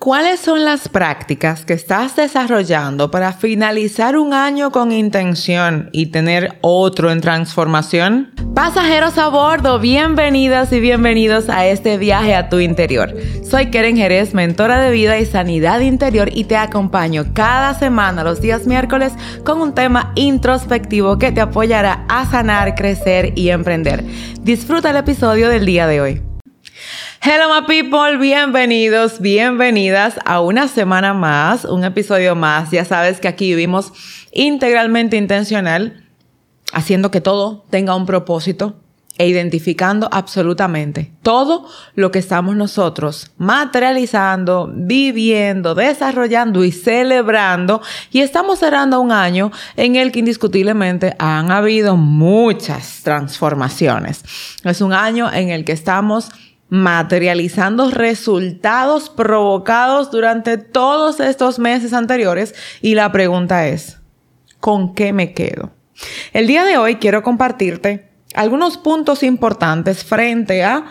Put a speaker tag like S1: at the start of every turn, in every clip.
S1: ¿Cuáles son las prácticas que estás desarrollando para finalizar un año con intención y tener otro en transformación? Pasajeros a bordo, bienvenidas y bienvenidos a este viaje a tu interior. Soy Keren Jerez, mentora de vida y sanidad interior y te acompaño cada semana los días miércoles con un tema introspectivo que te apoyará a sanar, crecer y emprender. Disfruta el episodio del día de hoy. Hello my people, bienvenidos, bienvenidas a una semana más, un episodio más. Ya sabes que aquí vivimos integralmente intencional, haciendo que todo tenga un propósito e identificando absolutamente todo lo que estamos nosotros materializando, viviendo, desarrollando y celebrando. Y estamos cerrando un año en el que indiscutiblemente han habido muchas transformaciones. Es un año en el que estamos materializando resultados provocados durante todos estos meses anteriores y la pregunta es, ¿con qué me quedo? El día de hoy quiero compartirte algunos puntos importantes frente a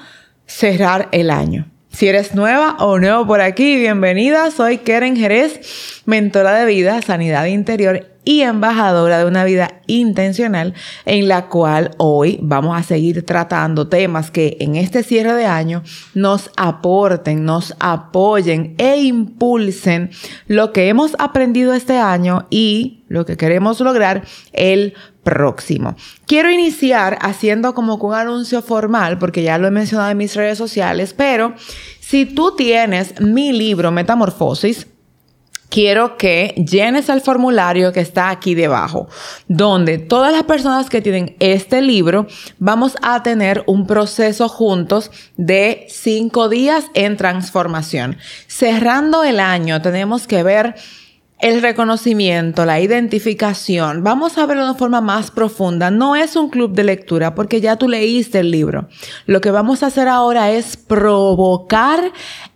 S1: cerrar el año. Si eres nueva o nuevo por aquí, bienvenida. Soy Keren Jerez, mentora de vida, sanidad interior y embajadora de una vida intencional en la cual hoy vamos a seguir tratando temas que en este cierre de año nos aporten, nos apoyen e impulsen lo que hemos aprendido este año y lo que queremos lograr el próximo. Quiero iniciar haciendo como un anuncio formal, porque ya lo he mencionado en mis redes sociales, pero si tú tienes mi libro Metamorfosis, quiero que llenes el formulario que está aquí debajo, donde todas las personas que tienen este libro vamos a tener un proceso juntos de cinco días en transformación. Cerrando el año tenemos que ver el reconocimiento, la identificación, vamos a verlo de forma más profunda. No es un club de lectura porque ya tú leíste el libro. Lo que vamos a hacer ahora es provocar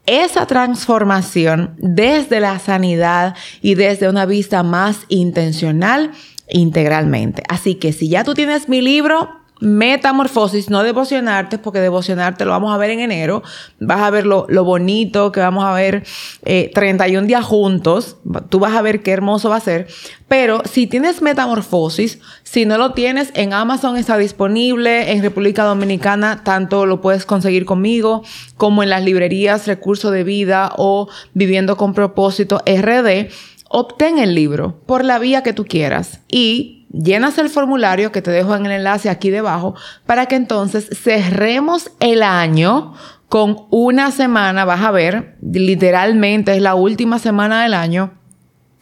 S1: esa transformación desde la sanidad y desde una vista más intencional integralmente. Así que si ya tú tienes mi libro, Metamorfosis, no devocionarte, porque devocionarte lo vamos a ver en enero. Vas a ver lo, bonito que vamos a ver 31 eh, días juntos. Tú vas a ver qué hermoso va a ser. Pero si tienes Metamorfosis, si no lo tienes, en Amazon está disponible, en República Dominicana tanto lo puedes conseguir conmigo como en las librerías Recurso de Vida o Viviendo con Propósito RD. Obtén el libro por la vía que tú quieras y llenas el formulario que te dejo en el enlace aquí debajo para que entonces cerremos el año con una semana, vas a ver, literalmente es la última semana del año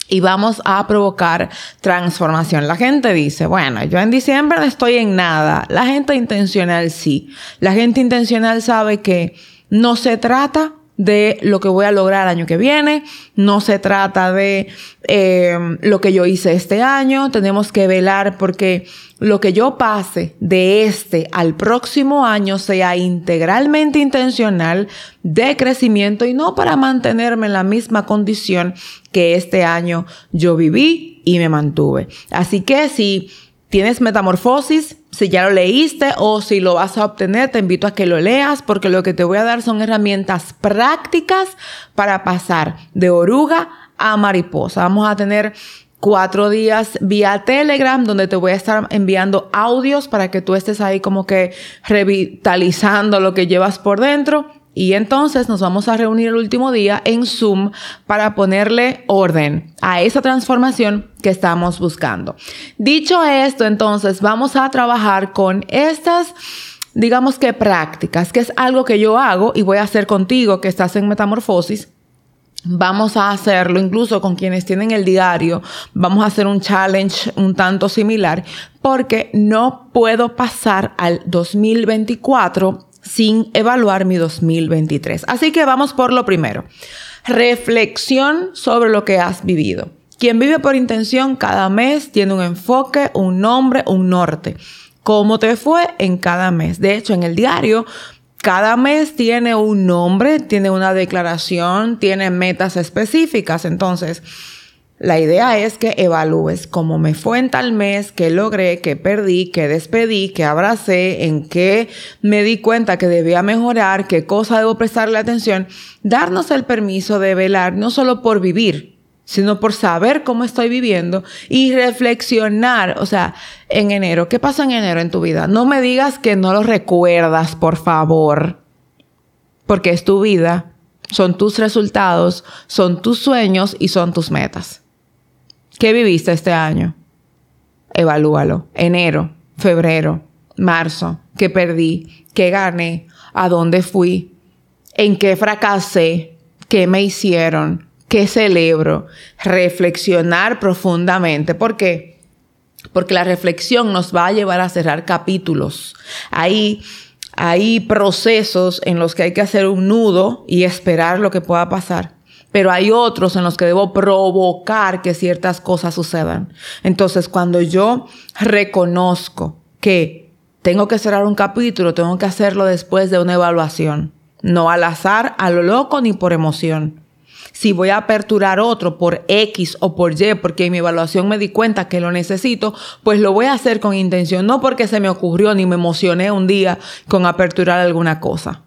S1: y vamos a provocar transformación. La gente dice, bueno, yo en diciembre no estoy en nada. La gente intencional sí. La gente intencional sabe que no se trata de lo que voy a lograr el año que viene, no se trata de eh, lo que yo hice este año, tenemos que velar porque lo que yo pase de este al próximo año sea integralmente intencional de crecimiento y no para mantenerme en la misma condición que este año yo viví y me mantuve. Así que si tienes metamorfosis, si ya lo leíste o si lo vas a obtener, te invito a que lo leas porque lo que te voy a dar son herramientas prácticas para pasar de oruga a mariposa. Vamos a tener cuatro días vía Telegram donde te voy a estar enviando audios para que tú estés ahí como que revitalizando lo que llevas por dentro y entonces nos vamos a reunir el último día en Zoom para ponerle orden a esa transformación que estamos buscando. Dicho esto, entonces vamos a trabajar con estas digamos que prácticas, que es algo que yo hago y voy a hacer contigo que estás en metamorfosis. Vamos a hacerlo incluso con quienes tienen el diario. Vamos a hacer un challenge un tanto similar porque no puedo pasar al 2024 sin evaluar mi 2023. Así que vamos por lo primero. Reflexión sobre lo que has vivido. Quien vive por intención cada mes tiene un enfoque, un nombre, un norte. ¿Cómo te fue en cada mes? De hecho, en el diario, cada mes tiene un nombre, tiene una declaración, tiene metas específicas. Entonces, La idea es que evalúes cómo me fue en tal mes, qué logré, qué perdí, qué despedí, qué abracé, en qué me di cuenta que debía mejorar, qué cosa debo prestarle atención. Darnos el permiso de velar no solo por vivir, sino por saber cómo estoy viviendo y reflexionar. O sea, en enero, ¿qué pasa en enero en tu vida? No me digas que no lo recuerdas, por favor, porque es tu vida, son tus resultados, son tus sueños y son tus metas. ¿Qué viviste este año? Evalúalo. Enero, febrero, marzo, ¿qué perdí? ¿Qué gané? ¿A dónde fui? ¿En qué fracasé? ¿Qué me hicieron? ¿Qué celebro? Reflexionar profundamente. ¿Por qué? Porque la reflexión nos va a llevar a cerrar capítulos. Ahí hay procesos en los que hay que hacer un nudo y esperar lo que pueda pasar pero hay otros en los que debo provocar que ciertas cosas sucedan. Entonces, cuando yo reconozco que tengo que cerrar un capítulo, tengo que hacerlo después de una evaluación, no al azar, a lo loco ni por emoción. Si voy a aperturar otro por X o por Y, porque en mi evaluación me di cuenta que lo necesito, pues lo voy a hacer con intención, no porque se me ocurrió ni me emocioné un día con aperturar alguna cosa.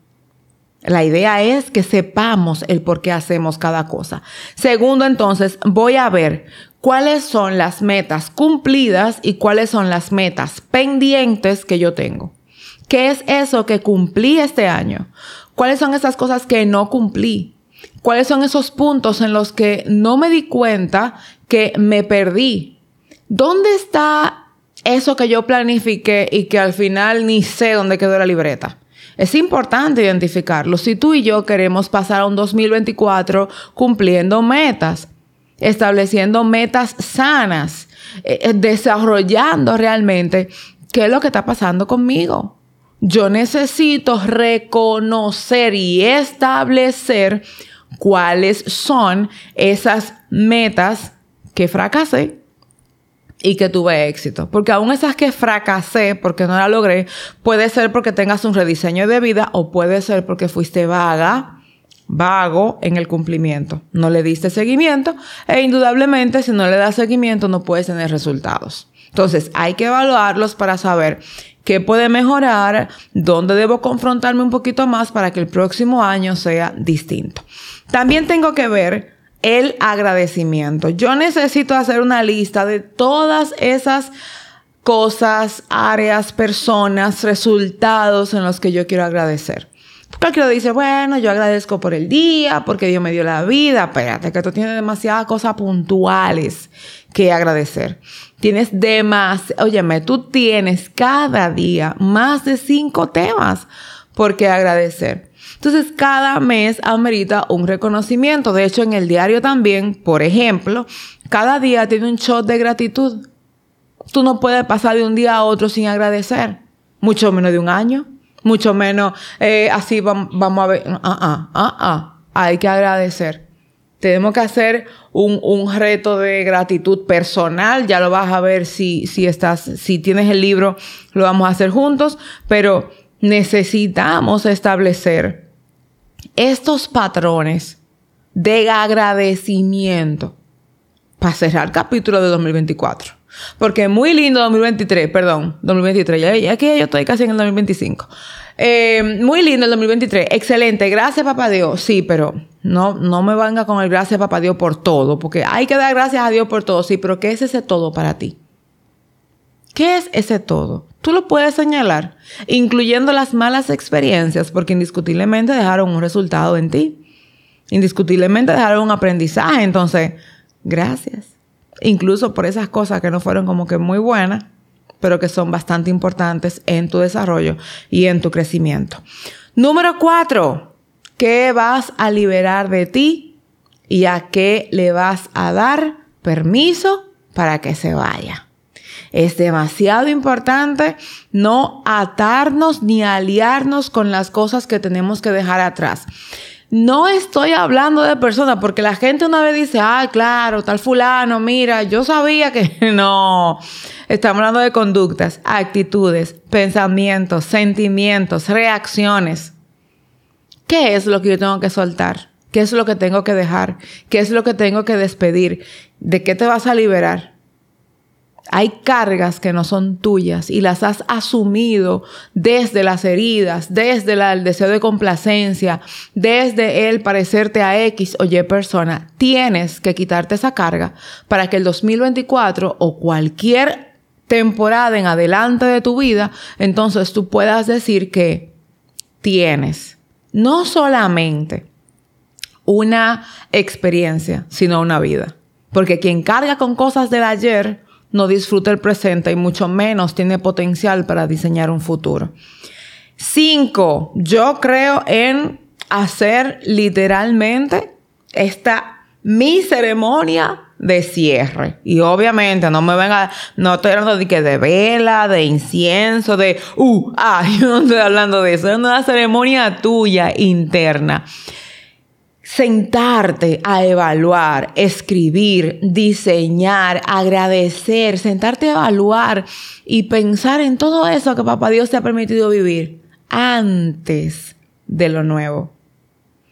S1: La idea es que sepamos el por qué hacemos cada cosa. Segundo, entonces, voy a ver cuáles son las metas cumplidas y cuáles son las metas pendientes que yo tengo. ¿Qué es eso que cumplí este año? ¿Cuáles son esas cosas que no cumplí? ¿Cuáles son esos puntos en los que no me di cuenta que me perdí? ¿Dónde está eso que yo planifiqué y que al final ni sé dónde quedó la libreta? Es importante identificarlo. Si tú y yo queremos pasar a un 2024 cumpliendo metas, estableciendo metas sanas, eh, eh, desarrollando realmente qué es lo que está pasando conmigo. Yo necesito reconocer y establecer cuáles son esas metas que fracasé y que tuve éxito. Porque aún esas que fracasé porque no la logré, puede ser porque tengas un rediseño de vida o puede ser porque fuiste vaga, vago en el cumplimiento. No le diste seguimiento e indudablemente si no le das seguimiento no puedes tener resultados. Entonces hay que evaluarlos para saber qué puede mejorar, dónde debo confrontarme un poquito más para que el próximo año sea distinto. También tengo que ver el agradecimiento. Yo necesito hacer una lista de todas esas cosas, áreas, personas, resultados en los que yo quiero agradecer. Cualquiera dice, bueno, yo agradezco por el día, porque Dios me dio la vida. Espérate, que tú tienes demasiadas cosas puntuales que agradecer. Tienes demasiado, óyeme, tú tienes cada día más de cinco temas por qué agradecer. Entonces, cada mes amerita un reconocimiento. De hecho, en el diario también, por ejemplo, cada día tiene un shot de gratitud. Tú no puedes pasar de un día a otro sin agradecer. Mucho menos de un año. Mucho menos eh, así vamos, a ver. Ah, ah, ah, ah. Hay que agradecer. Tenemos que hacer un, un, reto de gratitud personal. Ya lo vas a ver si, si estás, si tienes el libro, lo vamos a hacer juntos. Pero necesitamos establecer estos patrones de agradecimiento para cerrar el capítulo de 2024. Porque muy lindo 2023, perdón, 2023, ya, ya que yo estoy casi en el 2025. Eh, muy lindo el 2023, excelente, gracias papá Dios. Sí, pero no, no me venga con el gracias papá Dios por todo, porque hay que dar gracias a Dios por todo, sí, pero ¿qué es ese todo para ti? ¿Qué es ese todo? Tú lo puedes señalar, incluyendo las malas experiencias, porque indiscutiblemente dejaron un resultado en ti. Indiscutiblemente dejaron un aprendizaje. Entonces, gracias. Incluso por esas cosas que no fueron como que muy buenas, pero que son bastante importantes en tu desarrollo y en tu crecimiento. Número cuatro, ¿qué vas a liberar de ti y a qué le vas a dar permiso para que se vaya? Es demasiado importante no atarnos ni aliarnos con las cosas que tenemos que dejar atrás. No estoy hablando de personas porque la gente una vez dice, ah, claro, tal fulano, mira, yo sabía que no. Estamos hablando de conductas, actitudes, pensamientos, sentimientos, reacciones. ¿Qué es lo que yo tengo que soltar? ¿Qué es lo que tengo que dejar? ¿Qué es lo que tengo que despedir? ¿De qué te vas a liberar? Hay cargas que no son tuyas y las has asumido desde las heridas, desde el deseo de complacencia, desde el parecerte a X o Y persona. Tienes que quitarte esa carga para que el 2024 o cualquier temporada en adelante de tu vida, entonces tú puedas decir que tienes no solamente una experiencia, sino una vida. Porque quien carga con cosas del ayer no disfruta el presente y mucho menos tiene potencial para diseñar un futuro. Cinco, yo creo en hacer literalmente esta mi ceremonia de cierre. Y obviamente no me venga, no estoy hablando de que de vela, de incienso, de, uh, ah, yo no estoy hablando de eso, es una ceremonia tuya interna sentarte a evaluar, escribir, diseñar, agradecer, sentarte a evaluar y pensar en todo eso que papá Dios te ha permitido vivir antes de lo nuevo.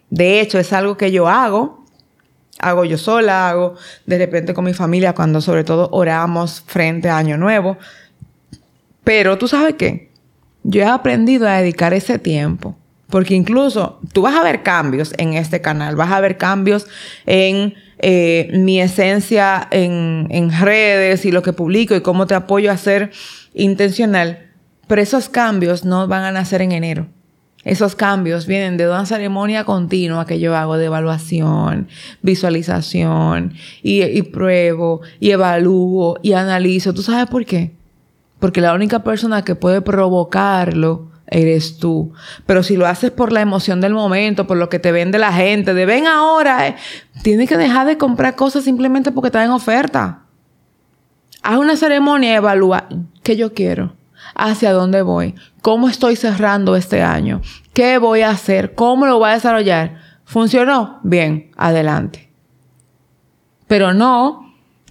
S1: De hecho, es algo que yo hago, hago yo sola, hago de repente con mi familia cuando sobre todo oramos frente a Año Nuevo. Pero tú sabes qué, yo he aprendido a dedicar ese tiempo porque incluso tú vas a ver cambios en este canal, vas a ver cambios en eh, mi esencia en, en redes y lo que publico y cómo te apoyo a ser intencional. Pero esos cambios no van a nacer en enero. Esos cambios vienen de una ceremonia continua que yo hago de evaluación, visualización, y, y, pruebo, y evalúo, y analizo. ¿Tú sabes por qué? Porque la única persona que puede provocarlo eres tú. Pero si lo haces por la emoción del momento, por lo que te vende la gente, de ven ahora, eh, tienes que dejar de comprar cosas simplemente porque están en oferta. Haz una ceremonia evalúa qué yo quiero, hacia dónde voy, cómo estoy cerrando este año, qué voy a hacer, cómo lo voy a desarrollar. ¿Funcionó? Bien, adelante. Pero no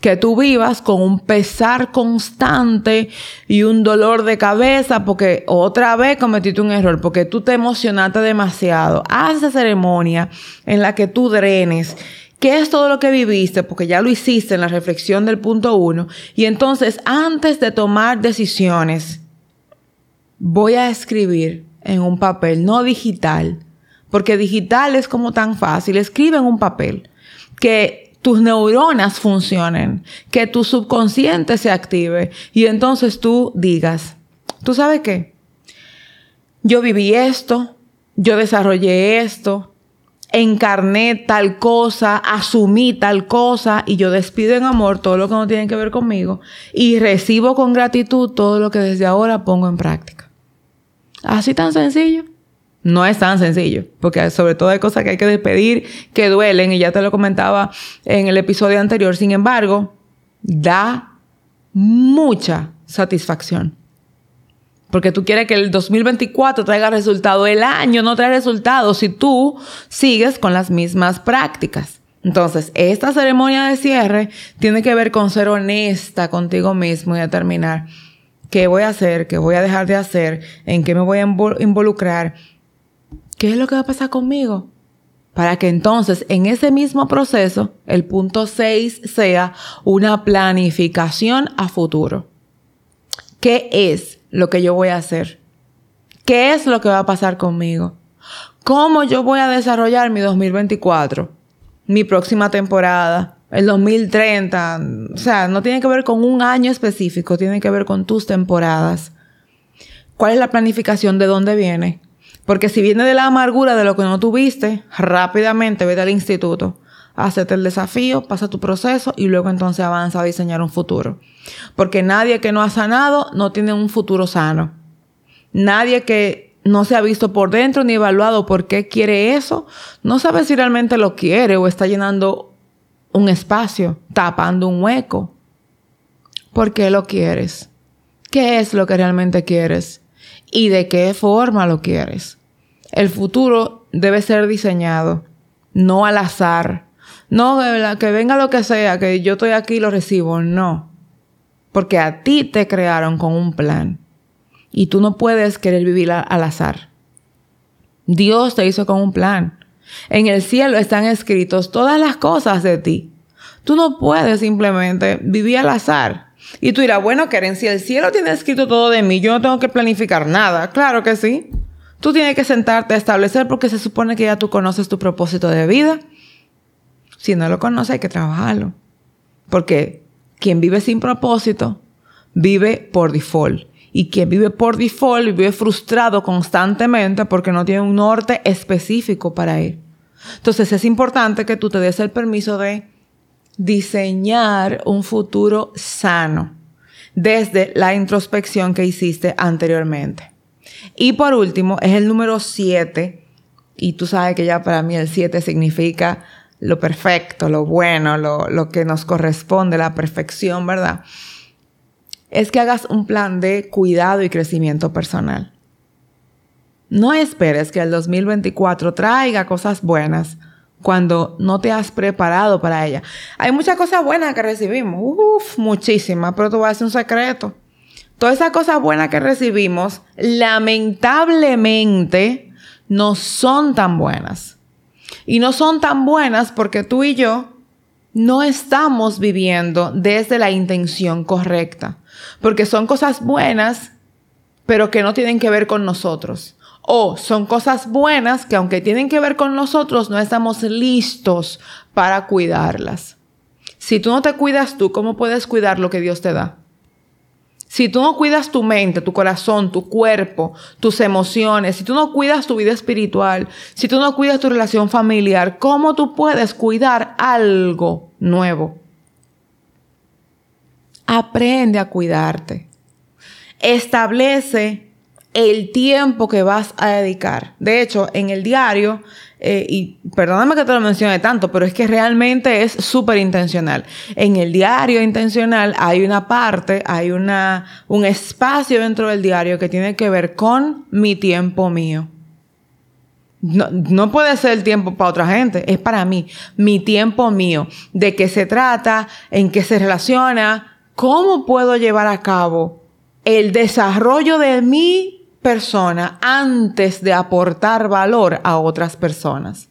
S1: que tú vivas con un pesar constante y un dolor de cabeza porque otra vez cometiste un error, porque tú te emocionaste demasiado. Haz esa ceremonia en la que tú drenes qué es todo lo que viviste, porque ya lo hiciste en la reflexión del punto uno. Y entonces, antes de tomar decisiones, voy a escribir en un papel, no digital, porque digital es como tan fácil. Escribe en un papel que tus neuronas funcionen, que tu subconsciente se active y entonces tú digas, ¿tú sabes qué? Yo viví esto, yo desarrollé esto, encarné tal cosa, asumí tal cosa y yo despido en amor todo lo que no tiene que ver conmigo y recibo con gratitud todo lo que desde ahora pongo en práctica. Así tan sencillo. No es tan sencillo, porque sobre todo hay cosas que hay que despedir que duelen, y ya te lo comentaba en el episodio anterior. Sin embargo, da mucha satisfacción. Porque tú quieres que el 2024 traiga resultado. El año no trae resultados si tú sigues con las mismas prácticas. Entonces, esta ceremonia de cierre tiene que ver con ser honesta contigo mismo y determinar qué voy a hacer, qué voy a dejar de hacer, en qué me voy a involucrar ¿qué es lo que va a pasar conmigo? Para que entonces en ese mismo proceso el punto 6 sea una planificación a futuro. ¿Qué es lo que yo voy a hacer? ¿Qué es lo que va a pasar conmigo? ¿Cómo yo voy a desarrollar mi 2024? Mi próxima temporada, el 2030. O sea, no tiene que ver con un año específico, tiene que ver con tus temporadas. ¿Cuál es la planificación? ¿De dónde viene? Porque si viene de la amargura de lo que no tuviste, rápidamente vete al instituto, hacete el desafío, pasa tu proceso y luego entonces avanza a diseñar un futuro. Porque nadie que no ha sanado no tiene un futuro sano. Nadie que no se ha visto por dentro ni evaluado por qué quiere eso, no sabe si realmente lo quiere o está llenando un espacio, tapando un hueco. ¿Por qué lo quieres? ¿Qué es lo que realmente quieres? Y de qué forma lo quieres. El futuro debe ser diseñado, no al azar. No, que venga lo que sea, que yo estoy aquí y lo recibo. No. Porque a ti te crearon con un plan. Y tú no puedes querer vivir al azar. Dios te hizo con un plan. En el cielo están escritos todas las cosas de ti. Tú no puedes simplemente vivir al azar. Y tú dirás, bueno, Karen, si el cielo tiene escrito todo de mí, yo no tengo que planificar nada. Claro que sí. Tú tienes que sentarte a establecer porque se supone que ya tú conoces tu propósito de vida. Si no lo conoces, hay que trabajarlo. Porque quien vive sin propósito, vive por default. Y quien vive por default vive frustrado constantemente porque no tiene un norte específico para él. Entonces es importante que tú te des el permiso de diseñar un futuro sano desde la introspección que hiciste anteriormente. Y por último, es el número 7. Y tú sabes que ya para mí el 7 significa lo perfecto, lo bueno, lo, lo que nos corresponde, la perfección, ¿verdad? Es que hagas un plan de cuidado y crecimiento personal. No esperes que el 2024 traiga cosas buenas cuando no te has preparado para ella. Hay muchas cosas buenas que recibimos, uff, muchísimas, pero tú vas a hacer un secreto. Todas esas cosas buenas que recibimos, lamentablemente, no son tan buenas. Y no son tan buenas porque tú y yo no estamos viviendo desde la intención correcta. Porque son cosas buenas, pero que no tienen que ver con nosotros. O son cosas buenas que aunque tienen que ver con nosotros, no estamos listos para cuidarlas. Si tú no te cuidas tú, ¿cómo puedes cuidar lo que Dios te da? Si tú no cuidas tu mente, tu corazón, tu cuerpo, tus emociones, si tú no cuidas tu vida espiritual, si tú no cuidas tu relación familiar, ¿cómo tú puedes cuidar algo nuevo? Aprende a cuidarte. Establece el tiempo que vas a dedicar. De hecho, en el diario, eh, y perdóname que te lo mencione tanto, pero es que realmente es súper intencional. En el diario intencional hay una parte, hay una, un espacio dentro del diario que tiene que ver con mi tiempo mío. No, no, puede ser el tiempo para otra gente, es para mí, mi tiempo mío. ¿De qué se trata? ¿En qué se relaciona? ¿Cómo puedo llevar a cabo el desarrollo de mi persona antes de aportar valor a otras personas.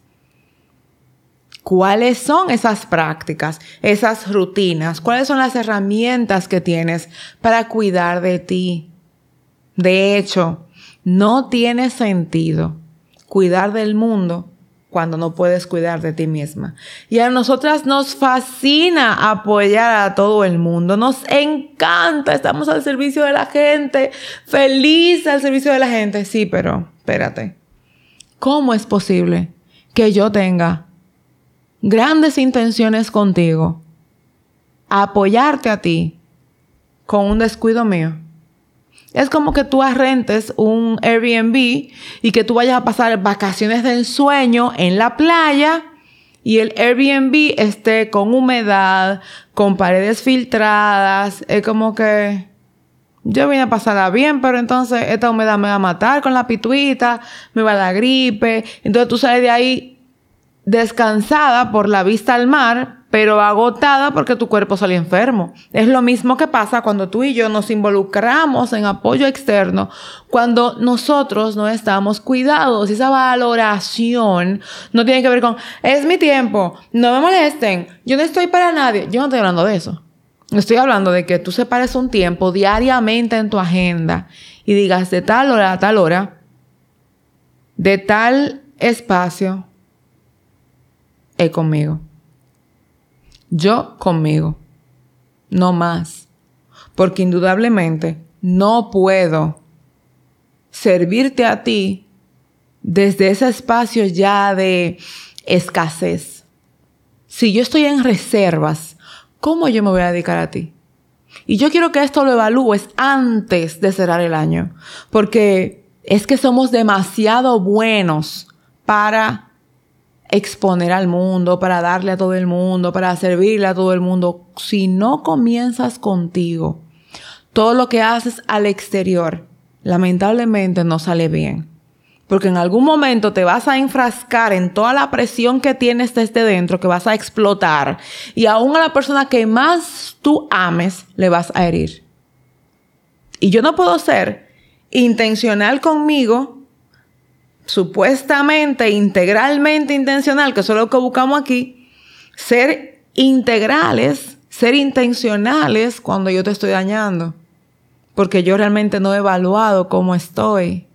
S1: ¿Cuáles son esas prácticas, esas rutinas? ¿Cuáles son las herramientas que tienes para cuidar de ti? De hecho, no tiene sentido cuidar del mundo cuando no puedes cuidar de ti misma. Y a nosotras nos fascina apoyar a todo el mundo, nos encanta, estamos al servicio de la gente, feliz al servicio de la gente, sí, pero espérate, ¿cómo es posible que yo tenga grandes intenciones contigo, apoyarte a ti con un descuido mío? Es como que tú arrentes un Airbnb y que tú vayas a pasar vacaciones de ensueño en la playa y el Airbnb esté con humedad, con paredes filtradas. Es como que yo vine a pasarla bien, pero entonces esta humedad me va a matar con la pituita, me va a dar gripe. Entonces tú sales de ahí descansada por la vista al mar, pero agotada porque tu cuerpo salió enfermo. Es lo mismo que pasa cuando tú y yo nos involucramos en apoyo externo, cuando nosotros no estamos cuidados. Esa valoración no tiene que ver con, es mi tiempo, no me molesten, yo no estoy para nadie. Yo no estoy hablando de eso. Estoy hablando de que tú separes un tiempo diariamente en tu agenda y digas de tal hora a tal hora, de tal espacio, es conmigo. Yo conmigo. No más. Porque indudablemente no puedo servirte a ti desde ese espacio ya de escasez. Si yo estoy en reservas, ¿cómo yo me voy a dedicar a ti? Y yo quiero que esto lo evalúes antes de cerrar el año, porque es que somos demasiado buenos para exponer al mundo, para darle a todo el mundo, para servirle a todo el mundo. Si no comienzas contigo, todo lo que haces al exterior, lamentablemente no sale bien. Porque en algún momento te vas a enfrascar en toda la presión que tienes desde dentro, que vas a explotar. Y aún a la persona que más tú ames, le vas a herir. Y yo no puedo ser intencional conmigo supuestamente integralmente intencional, que eso es lo que buscamos aquí, ser integrales, ser intencionales cuando yo te estoy dañando. Porque yo realmente no he evaluado cómo estoy.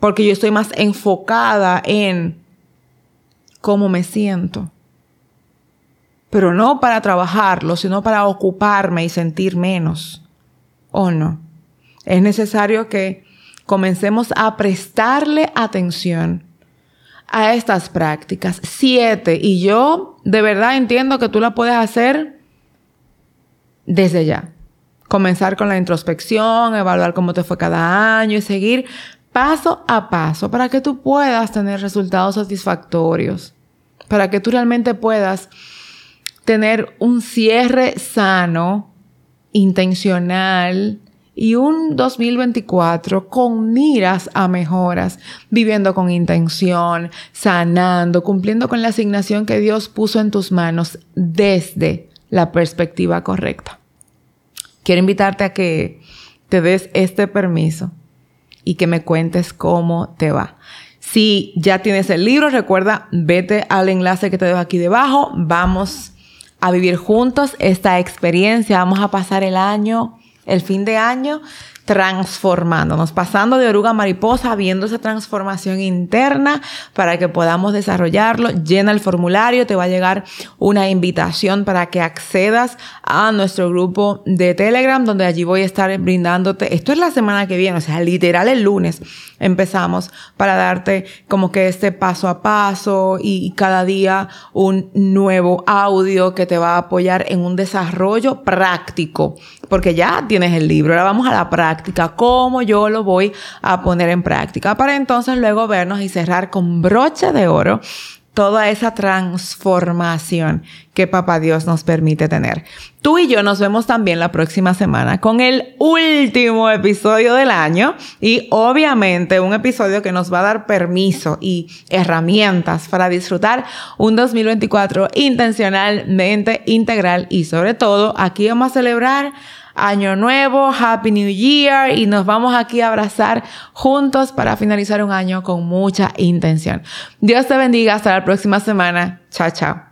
S1: Porque yo estoy más enfocada en cómo me siento. Pero no para trabajarlo, sino para ocuparme y sentir menos. ¿O no? Es necesario que comencemos a prestarle atención a estas prácticas. Siete. Y yo de verdad entiendo que tú la puedes hacer desde ya. Comenzar con la introspección, evaluar cómo te fue cada año y seguir paso a paso para que tú puedas tener resultados satisfactorios, para que tú realmente puedas tener un cierre sano, intencional, y un 2024 con miras a mejoras, viviendo con intención, sanando, cumpliendo con la asignación que Dios puso en tus manos desde la perspectiva correcta. Quiero invitarte a que te des este permiso y que me cuentes cómo te va. Si ya tienes el libro, recuerda, vete al enlace que te dejo aquí debajo. Vamos a vivir juntos esta experiencia. Vamos a pasar el año el fin de año transformándonos, pasando de oruga a mariposa, viendo esa transformación interna para que podamos desarrollarlo. Llena el formulario, te va a llegar una invitación para que accedas a nuestro grupo de Telegram, donde allí voy a estar brindándote. Esto es la semana que viene, o sea, literal el lunes empezamos para darte como que este paso a paso y cada día un nuevo audio que te va a apoyar en un desarrollo práctico, porque ya tienes el libro, ahora vamos a la práctica, cómo yo lo voy a poner en práctica, para entonces luego vernos y cerrar con broche de oro toda esa transformación que Papá Dios nos permite tener. Tú y yo nos vemos también la próxima semana con el último episodio del año y obviamente un episodio que nos va a dar permiso y herramientas para disfrutar un 2024 intencionalmente integral y sobre todo aquí vamos a celebrar Año Nuevo, Happy New Year y nos vamos aquí a abrazar juntos para finalizar un año con mucha intención. Dios te bendiga, hasta la próxima semana. Chao, chao.